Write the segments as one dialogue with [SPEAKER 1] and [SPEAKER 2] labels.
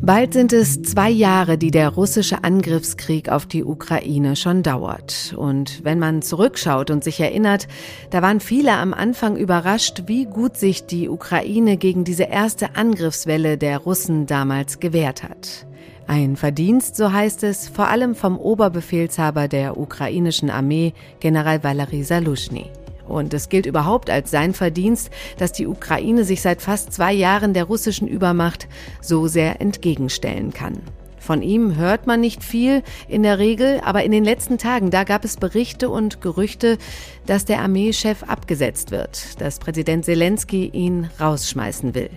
[SPEAKER 1] Bald sind es zwei Jahre, die der russische Angriffskrieg auf die Ukraine schon dauert. Und wenn man zurückschaut und sich erinnert, da waren viele am Anfang überrascht, wie gut sich die Ukraine gegen diese erste Angriffswelle der Russen damals gewehrt hat. Ein Verdienst, so heißt es, vor allem vom Oberbefehlshaber der ukrainischen Armee, General Valery Salushny. Und es gilt überhaupt als sein Verdienst, dass die Ukraine sich seit fast zwei Jahren der russischen Übermacht so sehr entgegenstellen kann. Von ihm hört man nicht viel in der Regel, aber in den letzten Tagen, da gab es Berichte und Gerüchte, dass der Armeechef abgesetzt wird, dass Präsident Zelensky ihn rausschmeißen will.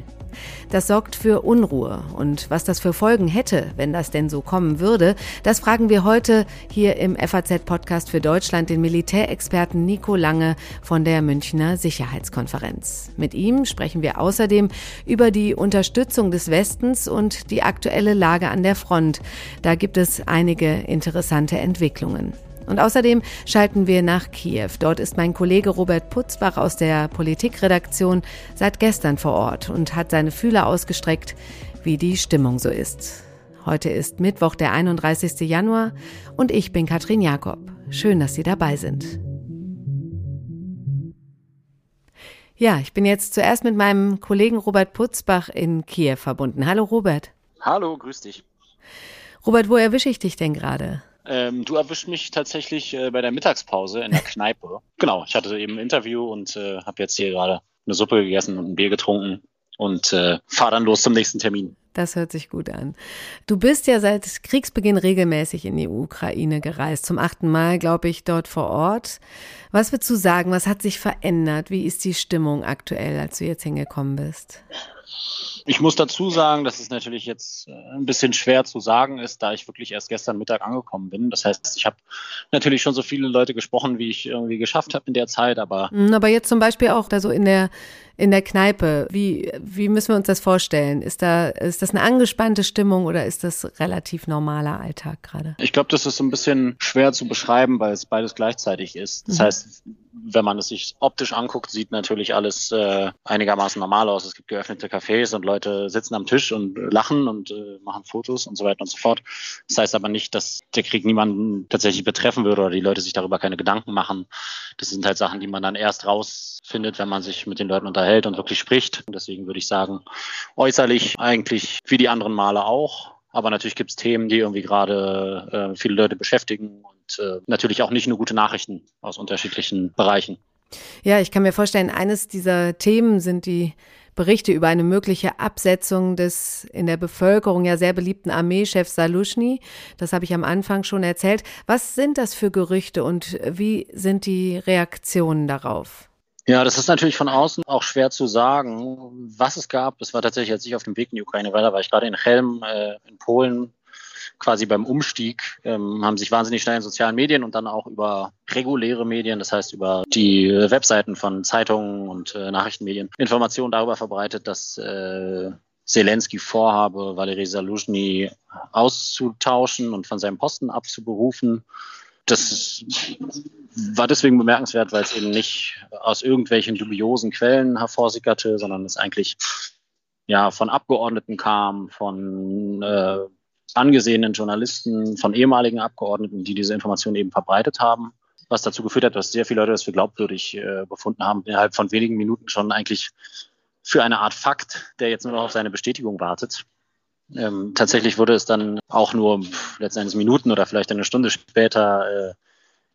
[SPEAKER 1] Das sorgt für Unruhe. Und was das für Folgen hätte, wenn das denn so kommen würde, das fragen wir heute hier im FAZ-Podcast für Deutschland den Militärexperten Nico Lange von der Münchner Sicherheitskonferenz. Mit ihm sprechen wir außerdem über die Unterstützung des Westens und die aktuelle Lage an der Front. Da gibt es einige interessante Entwicklungen. Und außerdem schalten wir nach Kiew. Dort ist mein Kollege Robert Putzbach aus der Politikredaktion seit gestern vor Ort und hat seine Fühler ausgestreckt, wie die Stimmung so ist. Heute ist Mittwoch, der 31. Januar und ich bin Katrin Jakob. Schön, dass Sie dabei sind. Ja, ich bin jetzt zuerst mit meinem Kollegen Robert Putzbach in Kiew verbunden. Hallo Robert.
[SPEAKER 2] Hallo, grüß dich.
[SPEAKER 1] Robert, wo erwische ich dich denn gerade?
[SPEAKER 2] Ähm, du erwischt mich tatsächlich äh, bei der Mittagspause in der Kneipe. genau, ich hatte eben ein Interview und äh, habe jetzt hier gerade eine Suppe gegessen und ein Bier getrunken und äh, fahre dann los zum nächsten Termin.
[SPEAKER 1] Das hört sich gut an. Du bist ja seit Kriegsbeginn regelmäßig in die Ukraine gereist, zum achten Mal, glaube ich, dort vor Ort. Was würdest du sagen, was hat sich verändert? Wie ist die Stimmung aktuell, als du jetzt hingekommen bist?
[SPEAKER 2] Ich muss dazu sagen, dass es natürlich jetzt äh, ein bisschen schwer zu sagen ist, da ich wirklich erst gestern Mittag angekommen bin. Das heißt, ich habe natürlich schon so viele Leute gesprochen, wie ich irgendwie geschafft habe in der Zeit, aber.
[SPEAKER 1] Mhm, aber jetzt zum Beispiel auch da so in der in der Kneipe. Wie, wie müssen wir uns das vorstellen? Ist, da, ist das eine angespannte Stimmung oder ist das relativ normaler Alltag gerade?
[SPEAKER 2] Ich glaube, das ist so ein bisschen schwer zu beschreiben, weil es beides gleichzeitig ist. Das mhm. heißt, wenn man es sich optisch anguckt, sieht natürlich alles äh, einigermaßen normal aus. Es gibt geöffnete Cafés und Leute sitzen am Tisch und lachen und äh, machen Fotos und so weiter und so fort. Das heißt aber nicht, dass der Krieg niemanden tatsächlich betreffen würde oder die Leute sich darüber keine Gedanken machen. Das sind halt Sachen, die man dann erst rausfindet, wenn man sich mit den Leuten unterhält unterhält und wirklich spricht. Und deswegen würde ich sagen, äußerlich eigentlich wie die anderen Male auch. Aber natürlich gibt es Themen, die irgendwie gerade äh, viele Leute beschäftigen und äh, natürlich auch nicht nur gute Nachrichten aus unterschiedlichen Bereichen.
[SPEAKER 1] Ja, ich kann mir vorstellen, eines dieser Themen sind die Berichte über eine mögliche Absetzung des in der Bevölkerung ja sehr beliebten Armeechefs Salushny. Das habe ich am Anfang schon erzählt. Was sind das für Gerüchte und wie sind die Reaktionen darauf?
[SPEAKER 2] Ja, das ist natürlich von außen auch schwer zu sagen, was es gab. Es war tatsächlich, als ich auf dem Weg in die Ukraine war, da war ich gerade in Helm äh, in Polen, quasi beim Umstieg, ähm, haben sich wahnsinnig schnell in sozialen Medien und dann auch über reguläre Medien, das heißt über die Webseiten von Zeitungen und äh, Nachrichtenmedien, Informationen darüber verbreitet, dass äh, Zelensky vorhabe, Valery Saluzhny auszutauschen und von seinem Posten abzuberufen. Das war deswegen bemerkenswert, weil es eben nicht aus irgendwelchen dubiosen Quellen hervorsickerte, sondern es eigentlich ja von Abgeordneten kam, von äh, angesehenen Journalisten, von ehemaligen Abgeordneten, die diese Informationen eben verbreitet haben, was dazu geführt hat, dass sehr viele Leute das für glaubwürdig äh, befunden haben, innerhalb von wenigen Minuten schon eigentlich für eine Art Fakt, der jetzt nur noch auf seine Bestätigung wartet. Ähm, tatsächlich wurde es dann auch nur letztendlich Minuten oder vielleicht eine Stunde später äh,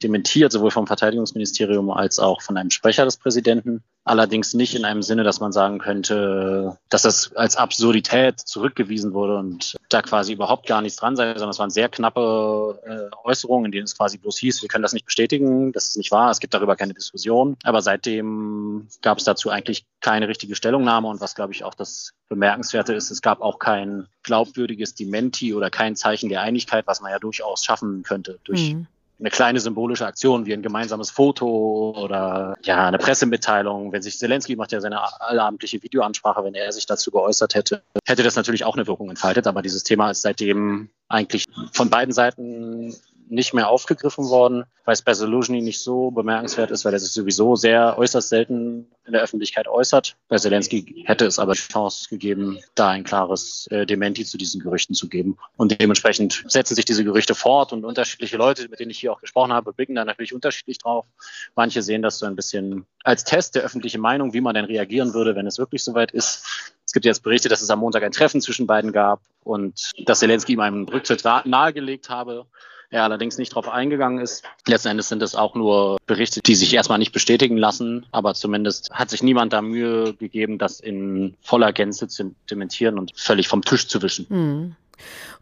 [SPEAKER 2] dementiert, sowohl vom Verteidigungsministerium als auch von einem Sprecher des Präsidenten. Allerdings nicht in einem Sinne, dass man sagen könnte, dass das als Absurdität zurückgewiesen wurde und da quasi überhaupt gar nichts dran sei, sondern es waren sehr knappe äh, Äußerungen, in denen es quasi bloß hieß, wir können das nicht bestätigen, das ist nicht wahr, es gibt darüber keine Diskussion. Aber seitdem gab es dazu eigentlich keine richtige Stellungnahme und was, glaube ich, auch das Bemerkenswerte ist, es gab auch kein glaubwürdiges Dementi oder kein Zeichen der Einigkeit, was man ja durchaus schaffen könnte durch mhm eine kleine symbolische Aktion wie ein gemeinsames Foto oder ja eine Pressemitteilung. Wenn sich Zelensky macht ja seine allabendliche Videoansprache, wenn er sich dazu geäußert hätte, hätte das natürlich auch eine Wirkung entfaltet. Aber dieses Thema ist seitdem eigentlich von beiden Seiten nicht mehr aufgegriffen worden, weil es bei Soluzhny nicht so bemerkenswert ist, weil er sich sowieso sehr äußerst selten in der Öffentlichkeit äußert. Bei Zelensky hätte es aber die Chance gegeben, da ein klares äh, Dementi zu diesen Gerüchten zu geben. Und dementsprechend setzen sich diese Gerüchte fort und unterschiedliche Leute, mit denen ich hier auch gesprochen habe, blicken da natürlich unterschiedlich drauf. Manche sehen das so ein bisschen als Test der öffentlichen Meinung, wie man denn reagieren würde, wenn es wirklich soweit ist. Es gibt jetzt Berichte, dass es am Montag ein Treffen zwischen beiden gab und dass Zelensky ihm einen Rücktritt nahegelegt habe er allerdings nicht darauf eingegangen ist. Letzten Endes sind es auch nur Berichte, die sich erstmal nicht bestätigen lassen, aber zumindest hat sich niemand da Mühe gegeben, das in voller Gänze zu dementieren und völlig vom Tisch zu wischen.
[SPEAKER 1] Hm.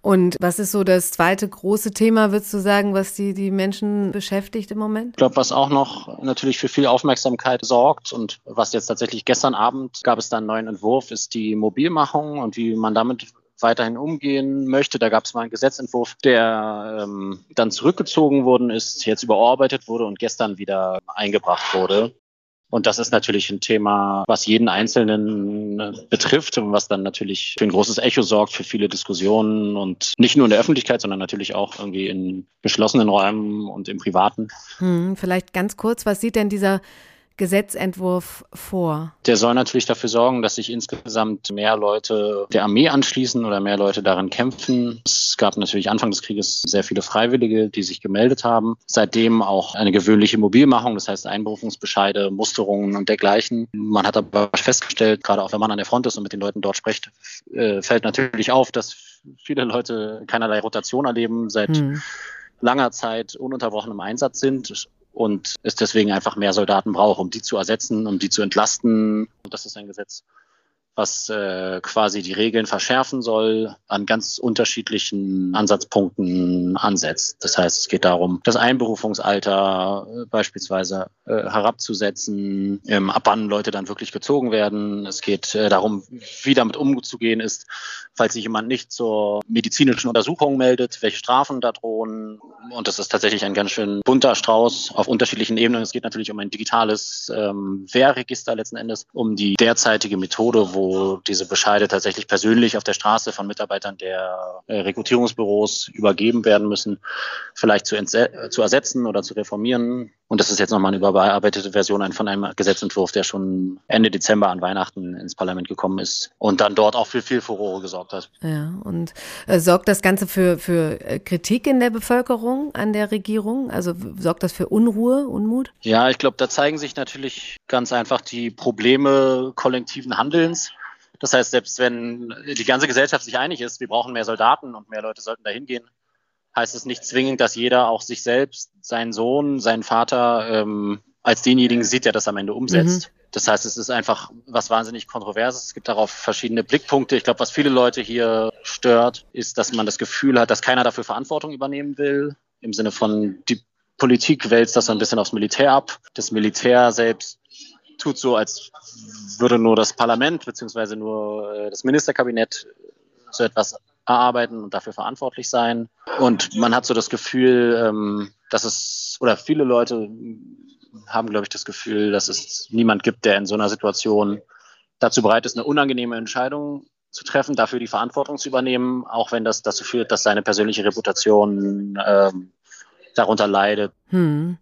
[SPEAKER 1] Und was ist so das zweite große Thema, würdest du sagen, was die, die Menschen beschäftigt im Moment?
[SPEAKER 2] Ich glaube, was auch noch natürlich für viel Aufmerksamkeit sorgt und was jetzt tatsächlich gestern Abend gab es da einen neuen Entwurf, ist die Mobilmachung und wie man damit weiterhin umgehen möchte. Da gab es mal einen Gesetzentwurf, der ähm, dann zurückgezogen worden ist, jetzt überarbeitet wurde und gestern wieder eingebracht wurde. Und das ist natürlich ein Thema, was jeden Einzelnen äh, betrifft und was dann natürlich für ein großes Echo sorgt, für viele Diskussionen und nicht nur in der Öffentlichkeit, sondern natürlich auch irgendwie in geschlossenen Räumen und im Privaten.
[SPEAKER 1] Hm, vielleicht ganz kurz, was sieht denn dieser Gesetzentwurf vor?
[SPEAKER 2] Der soll natürlich dafür sorgen, dass sich insgesamt mehr Leute der Armee anschließen oder mehr Leute darin kämpfen. Es gab natürlich Anfang des Krieges sehr viele Freiwillige, die sich gemeldet haben. Seitdem auch eine gewöhnliche Mobilmachung, das heißt Einberufungsbescheide, Musterungen und dergleichen. Man hat aber festgestellt, gerade auch wenn man an der Front ist und mit den Leuten dort spricht, äh, fällt natürlich auf, dass viele Leute keinerlei Rotation erleben, seit hm. langer Zeit ununterbrochen im Einsatz sind und es deswegen einfach mehr Soldaten braucht, um die zu ersetzen, um die zu entlasten. Und das ist ein Gesetz, was äh, quasi die Regeln verschärfen soll, an ganz unterschiedlichen Ansatzpunkten ansetzt. Das heißt, es geht darum, das Einberufungsalter äh, beispielsweise äh, herabzusetzen, ähm, ab wann Leute dann wirklich gezogen werden. Es geht äh, darum, wie damit umzugehen ist, falls sich jemand nicht zur medizinischen Untersuchung meldet, welche Strafen da drohen. Und das ist tatsächlich ein ganz schön bunter Strauß auf unterschiedlichen Ebenen. Es geht natürlich um ein digitales ähm, Wehrregister letzten Endes, um die derzeitige Methode, wo diese Bescheide tatsächlich persönlich auf der Straße von Mitarbeitern der äh, Rekrutierungsbüros übergeben werden müssen, vielleicht zu, zu ersetzen oder zu reformieren. Und das ist jetzt nochmal eine überarbeitete Version von einem Gesetzentwurf, der schon Ende Dezember an Weihnachten ins Parlament gekommen ist und dann dort auch für viel Furore gesorgt hat.
[SPEAKER 1] Ja, und äh, sorgt das Ganze für, für äh, Kritik in der Bevölkerung an der Regierung? Also sorgt das für Unruhe, Unmut?
[SPEAKER 2] Ja, ich glaube, da zeigen sich natürlich ganz einfach die Probleme kollektiven Handelns. Das heißt, selbst wenn die ganze Gesellschaft sich einig ist, wir brauchen mehr Soldaten und mehr Leute sollten dahin gehen, heißt es nicht zwingend, dass jeder auch sich selbst, seinen Sohn, seinen Vater ähm, als denjenigen sieht, der das am Ende umsetzt. Mhm. Das heißt, es ist einfach was wahnsinnig Kontroverses. Es gibt darauf verschiedene Blickpunkte. Ich glaube, was viele Leute hier stört, ist, dass man das Gefühl hat, dass keiner dafür Verantwortung übernehmen will. Im Sinne von, die Politik wälzt das so ein bisschen aufs Militär ab. Das Militär selbst tut so, als würde nur das Parlament beziehungsweise nur äh, das Ministerkabinett so etwas erarbeiten und dafür verantwortlich sein. Und man hat so das Gefühl, ähm, dass es, oder viele Leute haben, glaube ich, das Gefühl, dass es niemand gibt, der in so einer Situation dazu bereit ist, eine unangenehme Entscheidung zu treffen, dafür die Verantwortung zu übernehmen, auch wenn das dazu führt, dass seine persönliche Reputation ähm, darunter leidet.
[SPEAKER 1] Hm.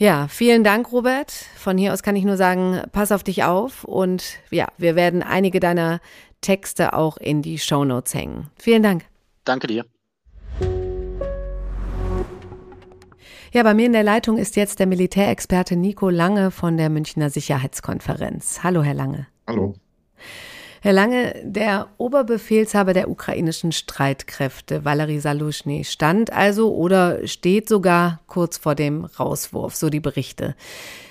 [SPEAKER 1] Ja, vielen Dank, Robert. Von hier aus kann ich nur sagen, pass auf dich auf und ja, wir werden einige deiner Texte auch in die Shownotes hängen. Vielen Dank.
[SPEAKER 2] Danke dir.
[SPEAKER 1] Ja, bei mir in der Leitung ist jetzt der Militärexperte Nico Lange von der Münchner Sicherheitskonferenz. Hallo, Herr Lange.
[SPEAKER 3] Hallo.
[SPEAKER 1] Herr Lange, der Oberbefehlshaber der ukrainischen Streitkräfte, Valery Salushny, stand also oder steht sogar kurz vor dem Rauswurf, so die Berichte.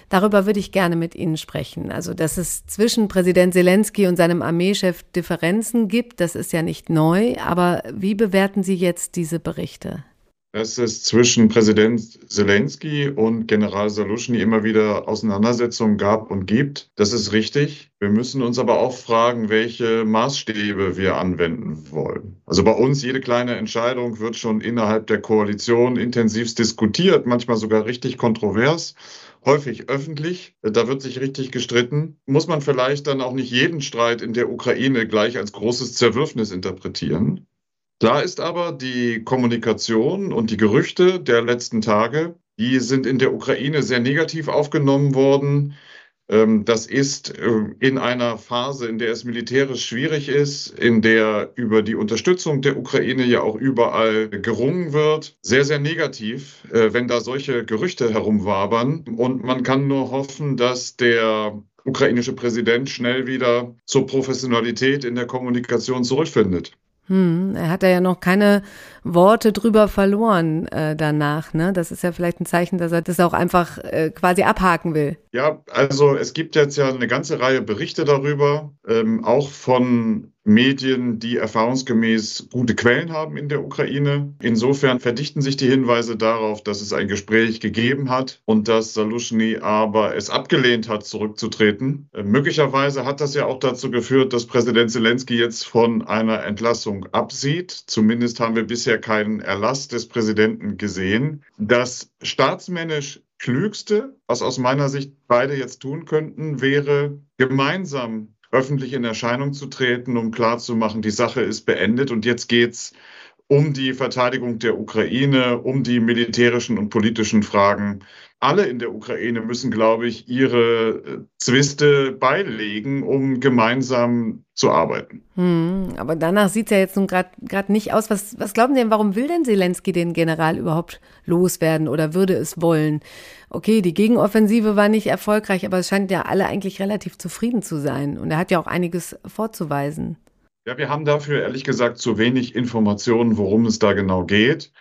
[SPEAKER 1] Darüber würde ich gerne mit Ihnen sprechen. Also, dass es zwischen Präsident Zelensky und seinem Armeechef Differenzen gibt, das ist ja nicht neu. Aber wie bewerten Sie jetzt diese Berichte?
[SPEAKER 3] Dass es zwischen Präsident Zelensky und General Salushny immer wieder Auseinandersetzungen gab und gibt. Das ist richtig. Wir müssen uns aber auch fragen, welche Maßstäbe wir anwenden wollen. Also bei uns, jede kleine Entscheidung wird schon innerhalb der Koalition intensivst diskutiert, manchmal sogar richtig kontrovers häufig öffentlich. Da wird sich richtig gestritten. Muss man vielleicht dann auch nicht jeden Streit in der Ukraine gleich als großes Zerwürfnis interpretieren. Klar ist aber, die Kommunikation und die Gerüchte der letzten Tage, die sind in der Ukraine sehr negativ aufgenommen worden. Ähm, das ist äh, in einer Phase, in der es militärisch schwierig ist, in der über die Unterstützung der Ukraine ja auch überall gerungen wird, sehr, sehr negativ, äh, wenn da solche Gerüchte herumwabern. Und man kann nur hoffen, dass der ukrainische Präsident schnell wieder zur Professionalität in der Kommunikation zurückfindet.
[SPEAKER 1] Hm, er hat ja noch keine Worte drüber verloren äh, danach. Ne? Das ist ja vielleicht ein Zeichen, dass er das auch einfach äh, quasi abhaken will.
[SPEAKER 3] Ja, also es gibt jetzt ja eine ganze Reihe Berichte darüber, ähm, auch von Medien, die erfahrungsgemäß gute Quellen haben in der Ukraine. Insofern verdichten sich die Hinweise darauf, dass es ein Gespräch gegeben hat und dass Salushny aber es abgelehnt hat, zurückzutreten. Äh, möglicherweise hat das ja auch dazu geführt, dass Präsident Zelensky jetzt von einer Entlassung absieht. Zumindest haben wir bisher keinen Erlass des Präsidenten gesehen. Das staatsmännisch Klügste, was aus meiner Sicht beide jetzt tun könnten, wäre gemeinsam öffentlich in Erscheinung zu treten, um klarzumachen, die Sache ist beendet und jetzt geht's um die Verteidigung der Ukraine, um die militärischen und politischen Fragen. Alle in der Ukraine müssen, glaube ich, ihre äh, Zwiste beilegen, um gemeinsam zu arbeiten.
[SPEAKER 1] Hm, aber danach sieht es ja jetzt nun gerade nicht aus. Was, was glauben Sie denn, warum will denn Zelensky den General überhaupt loswerden oder würde es wollen? Okay, die Gegenoffensive war nicht erfolgreich, aber es scheint ja alle eigentlich relativ zufrieden zu sein. Und er hat ja auch einiges vorzuweisen.
[SPEAKER 3] Ja, wir haben dafür ehrlich gesagt zu wenig Informationen, worum es da genau geht.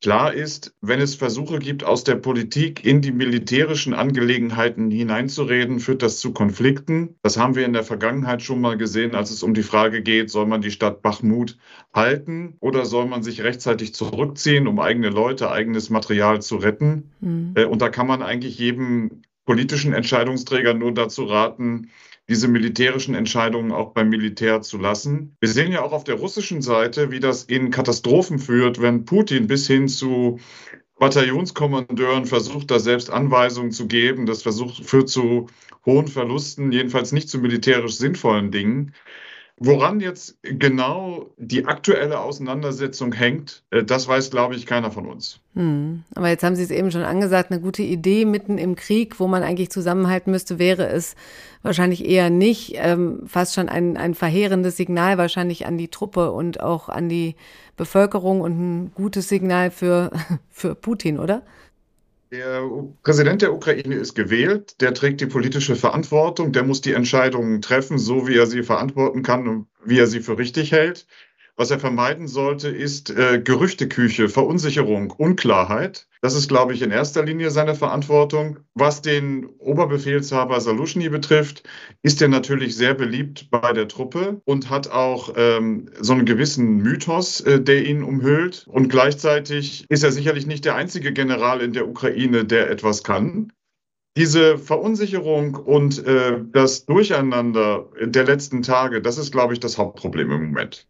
[SPEAKER 3] Klar ist, wenn es Versuche gibt, aus der Politik in die militärischen Angelegenheiten hineinzureden, führt das zu Konflikten. Das haben wir in der Vergangenheit schon mal gesehen, als es um die Frage geht, soll man die Stadt Bachmut halten oder soll man sich rechtzeitig zurückziehen, um eigene Leute, eigenes Material zu retten. Mhm. Und da kann man eigentlich jedem politischen Entscheidungsträger nur dazu raten, diese militärischen Entscheidungen auch beim Militär zu lassen. Wir sehen ja auch auf der russischen Seite, wie das in Katastrophen führt, wenn Putin bis hin zu Bataillonskommandeuren versucht, da selbst Anweisungen zu geben. Das versucht, führt zu hohen Verlusten, jedenfalls nicht zu militärisch sinnvollen Dingen. Woran jetzt genau die aktuelle Auseinandersetzung hängt, äh, das weiß, glaube ich, keiner von uns.
[SPEAKER 1] Hm. Aber jetzt haben Sie es eben schon angesagt, eine gute Idee mitten im Krieg, wo man eigentlich zusammenhalten müsste, wäre es wahrscheinlich eher nicht. Ähm, fast schon ein, ein verheerendes Signal wahrscheinlich an die Truppe und auch an die Bevölkerung und ein gutes Signal für, für Putin, oder?
[SPEAKER 3] Der Präsident der Ukraine ist gewählt, der trägt die politische Verantwortung, der muss die Entscheidungen treffen, so wie er sie verantworten kann und wie er sie für richtig hält. Was er vermeiden sollte, ist äh, Gerüchteküche, Verunsicherung, Unklarheit. Das ist, glaube ich, in erster Linie seine Verantwortung. Was den Oberbefehlshaber Salushny betrifft, ist er natürlich sehr beliebt bei der Truppe und hat auch ähm, so einen gewissen Mythos, äh, der ihn umhüllt. Und gleichzeitig ist er sicherlich nicht der einzige General in der Ukraine, der etwas kann. Diese Verunsicherung und äh, das Durcheinander der letzten Tage, das ist, glaube ich, das Hauptproblem im Moment.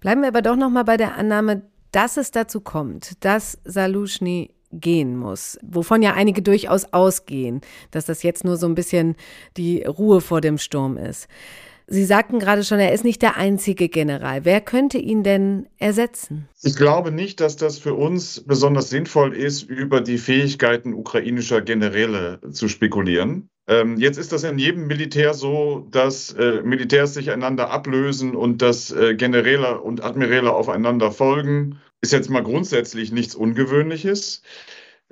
[SPEAKER 1] Bleiben wir aber doch noch mal bei der Annahme, dass es dazu kommt, dass Salushny gehen muss, wovon ja einige durchaus ausgehen, dass das jetzt nur so ein bisschen die Ruhe vor dem Sturm ist. Sie sagten gerade schon, er ist nicht der einzige General. Wer könnte ihn denn ersetzen?
[SPEAKER 3] Ich glaube nicht, dass das für uns besonders sinnvoll ist, über die Fähigkeiten ukrainischer Generäle zu spekulieren. Ähm, jetzt ist das in jedem Militär so, dass äh, Militärs sich einander ablösen und dass äh, Generäle und Admiräle aufeinander folgen. Ist jetzt mal grundsätzlich nichts Ungewöhnliches.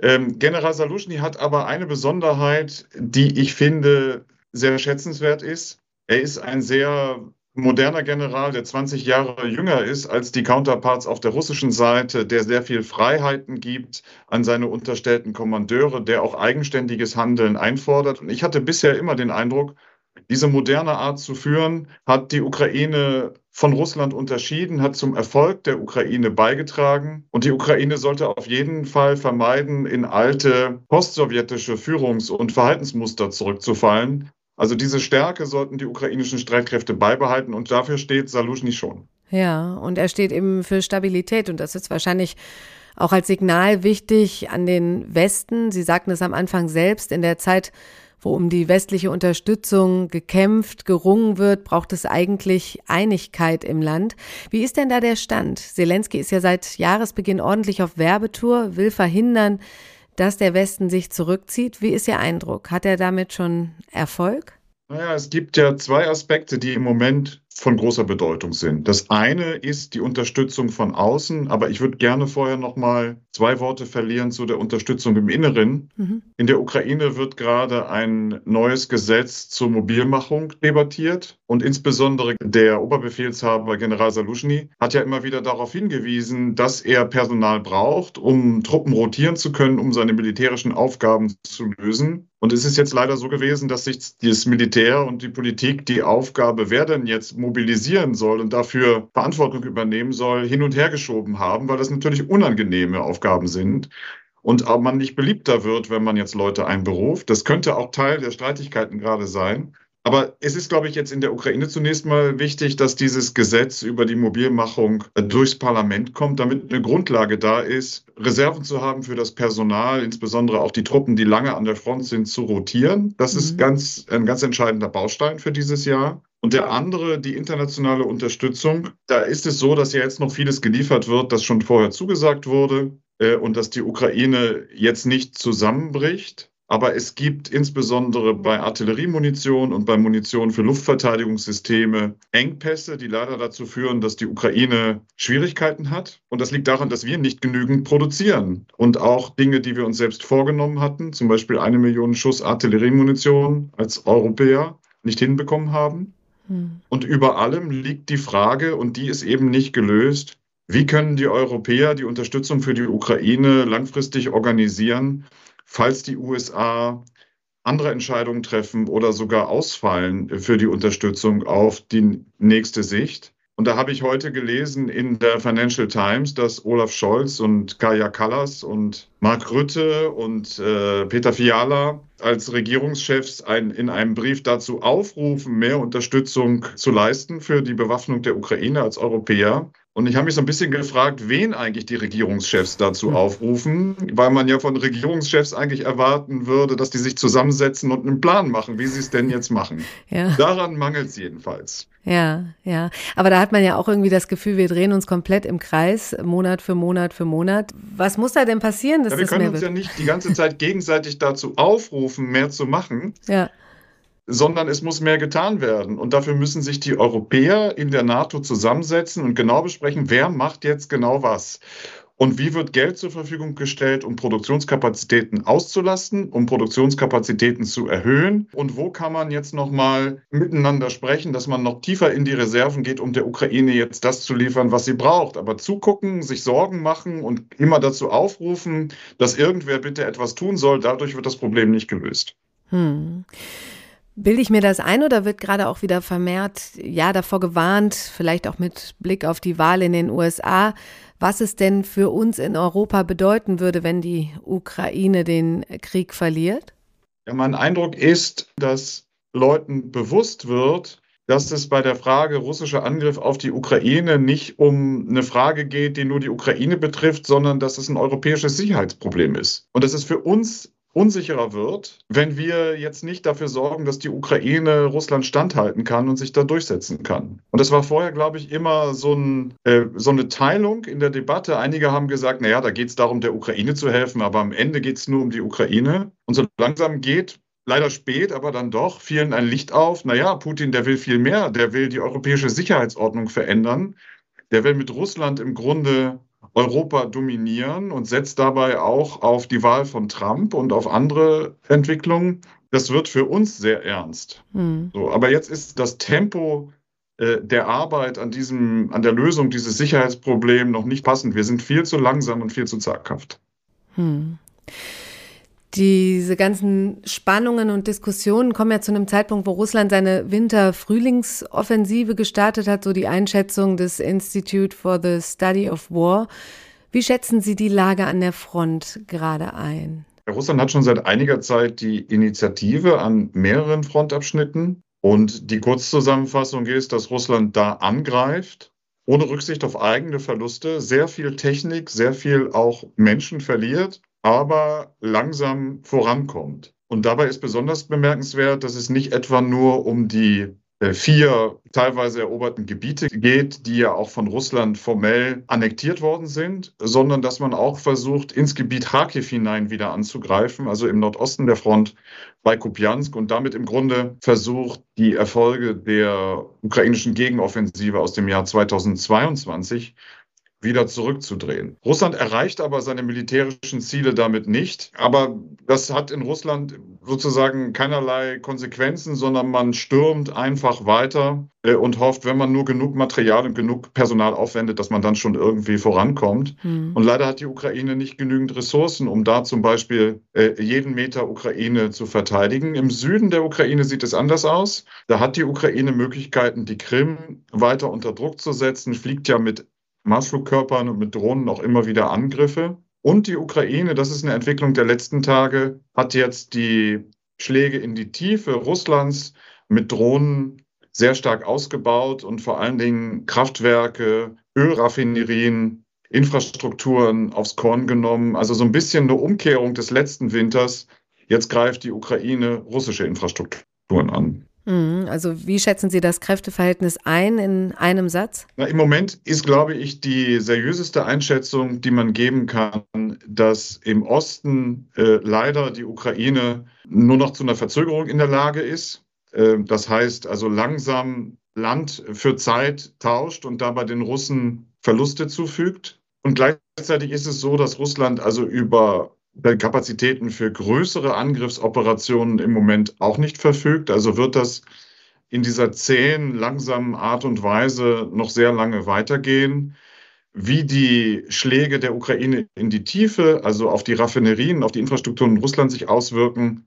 [SPEAKER 3] Ähm, General Salushny hat aber eine Besonderheit, die ich finde sehr schätzenswert ist. Er ist ein sehr moderner General, der 20 Jahre jünger ist als die Counterparts auf der russischen Seite, der sehr viel Freiheiten gibt an seine unterstellten Kommandeure, der auch eigenständiges Handeln einfordert. Und ich hatte bisher immer den Eindruck, diese moderne Art zu führen hat die Ukraine von Russland unterschieden, hat zum Erfolg der Ukraine beigetragen. Und die Ukraine sollte auf jeden Fall vermeiden, in alte postsowjetische Führungs- und Verhaltensmuster zurückzufallen, also diese Stärke sollten die ukrainischen Streitkräfte beibehalten und dafür steht Salushny schon.
[SPEAKER 1] Ja, und er steht eben für Stabilität und das ist wahrscheinlich auch als Signal wichtig an den Westen. Sie sagten es am Anfang selbst, in der Zeit, wo um die westliche Unterstützung gekämpft, gerungen wird, braucht es eigentlich Einigkeit im Land. Wie ist denn da der Stand? Zelensky ist ja seit Jahresbeginn ordentlich auf Werbetour, will verhindern, dass der Westen sich zurückzieht. Wie ist Ihr Eindruck? Hat er damit schon Erfolg?
[SPEAKER 3] Naja, es gibt ja zwei Aspekte, die im Moment von großer Bedeutung sind. Das eine ist die Unterstützung von außen, aber ich würde gerne vorher noch mal zwei Worte verlieren zu der Unterstützung im Inneren. Mhm. In der Ukraine wird gerade ein neues Gesetz zur Mobilmachung debattiert und insbesondere der Oberbefehlshaber General Salushny hat ja immer wieder darauf hingewiesen, dass er Personal braucht, um Truppen rotieren zu können, um seine militärischen Aufgaben zu lösen. Und es ist jetzt leider so gewesen, dass sich das Militär und die Politik die Aufgabe, wer denn jetzt mobilisieren soll und dafür Verantwortung übernehmen soll, hin und her geschoben haben, weil das natürlich unangenehme Aufgaben sind und man nicht beliebter wird, wenn man jetzt Leute einberuft. Das könnte auch Teil der Streitigkeiten gerade sein. Aber es ist, glaube ich, jetzt in der Ukraine zunächst mal wichtig, dass dieses Gesetz über die Mobilmachung äh, durchs Parlament kommt, damit eine Grundlage da ist, Reserven zu haben für das Personal, insbesondere auch die Truppen, die lange an der Front sind, zu rotieren. Das mhm. ist ganz, ein ganz entscheidender Baustein für dieses Jahr. Und der andere, die internationale Unterstützung. Da ist es so, dass ja jetzt noch vieles geliefert wird, das schon vorher zugesagt wurde äh, und dass die Ukraine jetzt nicht zusammenbricht. Aber es gibt insbesondere bei Artilleriemunition und bei Munition für Luftverteidigungssysteme Engpässe, die leider dazu führen, dass die Ukraine Schwierigkeiten hat. Und das liegt daran, dass wir nicht genügend produzieren. Und auch Dinge, die wir uns selbst vorgenommen hatten, zum Beispiel eine Million Schuss Artilleriemunition als Europäer, nicht hinbekommen haben. Hm. Und über allem liegt die Frage, und die ist eben nicht gelöst, wie können die Europäer die Unterstützung für die Ukraine langfristig organisieren, falls die USA andere Entscheidungen treffen oder sogar ausfallen für die Unterstützung auf die nächste Sicht? Und da habe ich heute gelesen in der Financial Times, dass Olaf Scholz und Kaya Kallas und Mark Rütte und äh, Peter Fiala als Regierungschefs ein, in einem Brief dazu aufrufen, mehr Unterstützung zu leisten für die Bewaffnung der Ukraine als Europäer. Und ich habe mich so ein bisschen gefragt, wen eigentlich die Regierungschefs dazu hm. aufrufen, weil man ja von Regierungschefs eigentlich erwarten würde, dass die sich zusammensetzen und einen Plan machen, wie sie es denn jetzt machen. Ja. Daran mangelt es jedenfalls.
[SPEAKER 1] Ja, ja. Aber da hat man ja auch irgendwie das Gefühl, wir drehen uns komplett im Kreis, Monat für Monat für Monat. Was muss da denn passieren, dass
[SPEAKER 3] ja, wir
[SPEAKER 1] das
[SPEAKER 3] können
[SPEAKER 1] mehr
[SPEAKER 3] uns
[SPEAKER 1] wird?
[SPEAKER 3] ja nicht die ganze Zeit gegenseitig dazu aufrufen, mehr zu machen. Ja sondern es muss mehr getan werden. Und dafür müssen sich die Europäer in der NATO zusammensetzen und genau besprechen, wer macht jetzt genau was. Und wie wird Geld zur Verfügung gestellt, um Produktionskapazitäten auszulasten, um Produktionskapazitäten zu erhöhen? Und wo kann man jetzt nochmal miteinander sprechen, dass man noch tiefer in die Reserven geht, um der Ukraine jetzt das zu liefern, was sie braucht? Aber zugucken, sich Sorgen machen und immer dazu aufrufen, dass irgendwer bitte etwas tun soll, dadurch wird das Problem nicht gelöst. Hm.
[SPEAKER 1] Bilde ich mir das ein oder wird gerade auch wieder vermehrt, ja, davor gewarnt, vielleicht auch mit Blick auf die Wahl in den USA, was es denn für uns in Europa bedeuten würde, wenn die Ukraine den Krieg verliert?
[SPEAKER 3] Ja, mein Eindruck ist, dass Leuten bewusst wird, dass es bei der Frage russischer Angriff auf die Ukraine nicht um eine Frage geht, die nur die Ukraine betrifft, sondern dass es ein europäisches Sicherheitsproblem ist. Und dass es für uns unsicherer wird, wenn wir jetzt nicht dafür sorgen, dass die Ukraine Russland standhalten kann und sich da durchsetzen kann. Und das war vorher, glaube ich, immer so, ein, äh, so eine Teilung in der Debatte. Einige haben gesagt, naja, da geht es darum, der Ukraine zu helfen, aber am Ende geht es nur um die Ukraine. Und so langsam geht leider spät, aber dann doch vielen ein Licht auf. Naja, Putin, der will viel mehr. Der will die europäische Sicherheitsordnung verändern. Der will mit Russland im Grunde Europa dominieren und setzt dabei auch auf die Wahl von Trump und auf andere Entwicklungen. Das wird für uns sehr ernst. Hm. So, aber jetzt ist das Tempo äh, der Arbeit an diesem, an der Lösung dieses Sicherheitsproblems noch nicht passend. Wir sind viel zu langsam und viel zu zaghaft. Hm.
[SPEAKER 1] Diese ganzen Spannungen und Diskussionen kommen ja zu einem Zeitpunkt, wo Russland seine Winter-Frühlingsoffensive gestartet hat, so die Einschätzung des Institute for the Study of War. Wie schätzen Sie die Lage an der Front gerade ein?
[SPEAKER 3] Russland hat schon seit einiger Zeit die Initiative an mehreren Frontabschnitten. Und die Kurzzusammenfassung ist, dass Russland da angreift, ohne Rücksicht auf eigene Verluste, sehr viel Technik, sehr viel auch Menschen verliert aber langsam vorankommt. Und dabei ist besonders bemerkenswert, dass es nicht etwa nur um die äh, vier teilweise eroberten Gebiete geht, die ja auch von Russland formell annektiert worden sind, sondern dass man auch versucht, ins Gebiet Kharkiv hinein wieder anzugreifen, also im Nordosten der Front bei Kupiansk und damit im Grunde versucht, die Erfolge der ukrainischen Gegenoffensive aus dem Jahr 2022 wieder zurückzudrehen. Russland erreicht aber seine militärischen Ziele damit nicht. Aber das hat in Russland sozusagen keinerlei Konsequenzen, sondern man stürmt einfach weiter äh, und hofft, wenn man nur genug Material und genug Personal aufwendet, dass man dann schon irgendwie vorankommt. Mhm. Und leider hat die Ukraine nicht genügend Ressourcen, um da zum Beispiel äh, jeden Meter Ukraine zu verteidigen. Im Süden der Ukraine sieht es anders aus. Da hat die Ukraine Möglichkeiten, die Krim weiter unter Druck zu setzen, fliegt ja mit Marschflugkörpern und mit Drohnen auch immer wieder Angriffe. Und die Ukraine, das ist eine Entwicklung der letzten Tage, hat jetzt die Schläge in die Tiefe Russlands mit Drohnen sehr stark ausgebaut und vor allen Dingen Kraftwerke, Ölraffinerien, Infrastrukturen aufs Korn genommen. Also so ein bisschen eine Umkehrung des letzten Winters. Jetzt greift die Ukraine russische Infrastrukturen an.
[SPEAKER 1] Mhm, also wie schätzen Sie das Kräfteverhältnis ein in einem Satz?
[SPEAKER 3] Na, Im Moment ist, glaube ich, die seriöseste Einschätzung, die man geben kann, dass im Osten äh, leider die Ukraine nur noch zu einer Verzögerung in der Lage ist. Äh, das heißt also langsam Land für Zeit tauscht und dabei den Russen Verluste zufügt. Und gleichzeitig ist es so, dass Russland also über Kapazitäten für größere Angriffsoperationen im Moment auch nicht verfügt. Also wird das in dieser zähen, langsamen Art und Weise noch sehr lange weitergehen. Wie die Schläge der Ukraine in die Tiefe, also auf die Raffinerien, auf die Infrastrukturen in Russland sich auswirken,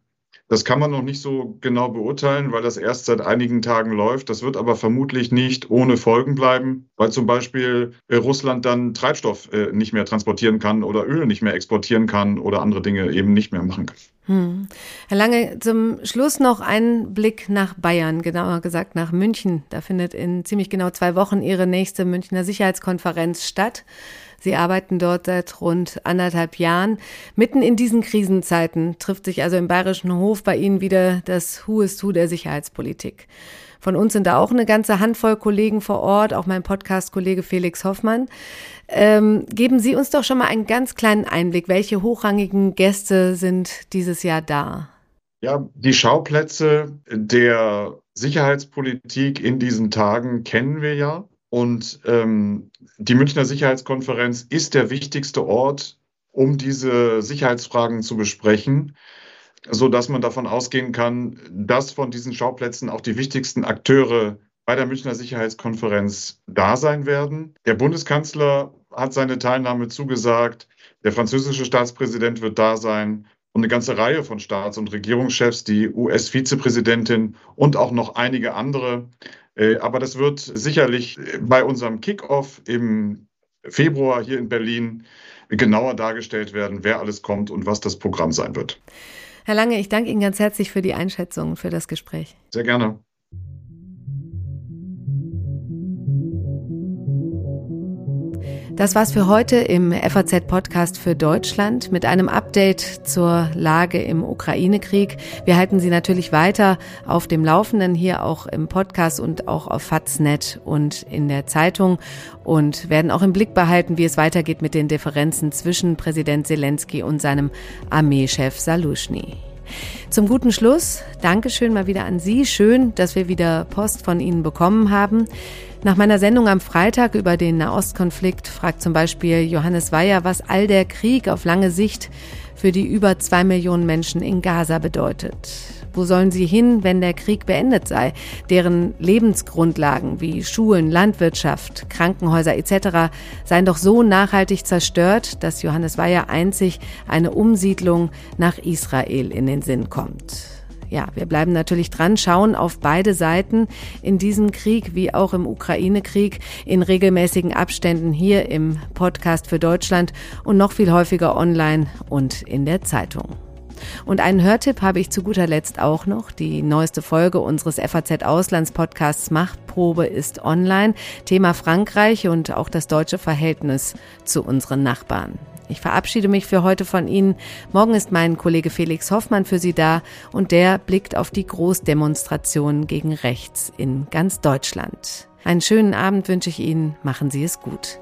[SPEAKER 3] das kann man noch nicht so genau beurteilen, weil das erst seit einigen Tagen läuft. Das wird aber vermutlich nicht ohne Folgen bleiben, weil zum Beispiel äh, Russland dann Treibstoff äh, nicht mehr transportieren kann oder Öl nicht mehr exportieren kann oder andere Dinge eben nicht mehr machen kann.
[SPEAKER 1] Hm. Herr Lange, zum Schluss noch ein Blick nach Bayern, genauer gesagt nach München. Da findet in ziemlich genau zwei Wochen Ihre nächste Münchner Sicherheitskonferenz statt. Sie arbeiten dort seit rund anderthalb Jahren. Mitten in diesen Krisenzeiten trifft sich also im Bayerischen Hof bei Ihnen wieder das Who is Who der Sicherheitspolitik. Von uns sind da auch eine ganze Handvoll Kollegen vor Ort, auch mein Podcast-Kollege Felix Hoffmann. Ähm, geben Sie uns doch schon mal einen ganz kleinen Einblick. Welche hochrangigen Gäste sind dieses Jahr da?
[SPEAKER 3] Ja, die Schauplätze der Sicherheitspolitik in diesen Tagen kennen wir ja. Und ähm, die Münchner Sicherheitskonferenz ist der wichtigste Ort, um diese Sicherheitsfragen zu besprechen, so dass man davon ausgehen kann, dass von diesen Schauplätzen auch die wichtigsten Akteure bei der Münchner Sicherheitskonferenz da sein werden. Der Bundeskanzler hat seine Teilnahme zugesagt. Der französische Staatspräsident wird da sein und eine ganze Reihe von Staats- und Regierungschefs, die US-Vizepräsidentin und auch noch einige andere. Äh, aber das wird sicherlich bei unserem Kickoff im Februar hier in Berlin genauer dargestellt werden, wer alles kommt und was das Programm sein wird.
[SPEAKER 1] Herr Lange, ich danke Ihnen ganz herzlich für die Einschätzung, für das Gespräch.
[SPEAKER 3] Sehr gerne.
[SPEAKER 1] Das war's für heute im FAZ-Podcast für Deutschland mit einem Update zur Lage im Ukraine-Krieg. Wir halten Sie natürlich weiter auf dem Laufenden hier auch im Podcast und auch auf Faznet und in der Zeitung und werden auch im Blick behalten, wie es weitergeht mit den Differenzen zwischen Präsident Zelensky und seinem Armeechef Salushny. Zum guten Schluss, Dankeschön mal wieder an Sie. Schön, dass wir wieder Post von Ihnen bekommen haben. Nach meiner Sendung am Freitag über den Nahostkonflikt fragt zum Beispiel Johannes Weyer, was all der Krieg auf lange Sicht für die über zwei Millionen Menschen in Gaza bedeutet. Wo sollen sie hin, wenn der Krieg beendet sei? Deren Lebensgrundlagen wie Schulen, Landwirtschaft, Krankenhäuser etc. seien doch so nachhaltig zerstört, dass Johannes Weyer einzig eine Umsiedlung nach Israel in den Sinn kommt ja, wir bleiben natürlich dran, schauen auf beide Seiten in diesem Krieg wie auch im Ukraine-Krieg in regelmäßigen Abständen hier im Podcast für Deutschland und noch viel häufiger online und in der Zeitung. Und einen Hörtipp habe ich zu guter Letzt auch noch. Die neueste Folge unseres FAZ Auslandspodcasts Machtprobe ist online. Thema Frankreich und auch das deutsche Verhältnis zu unseren Nachbarn. Ich verabschiede mich für heute von Ihnen. Morgen ist mein Kollege Felix Hoffmann für Sie da und der blickt auf die Großdemonstrationen gegen rechts in ganz Deutschland. Einen schönen Abend wünsche ich Ihnen. Machen Sie es gut.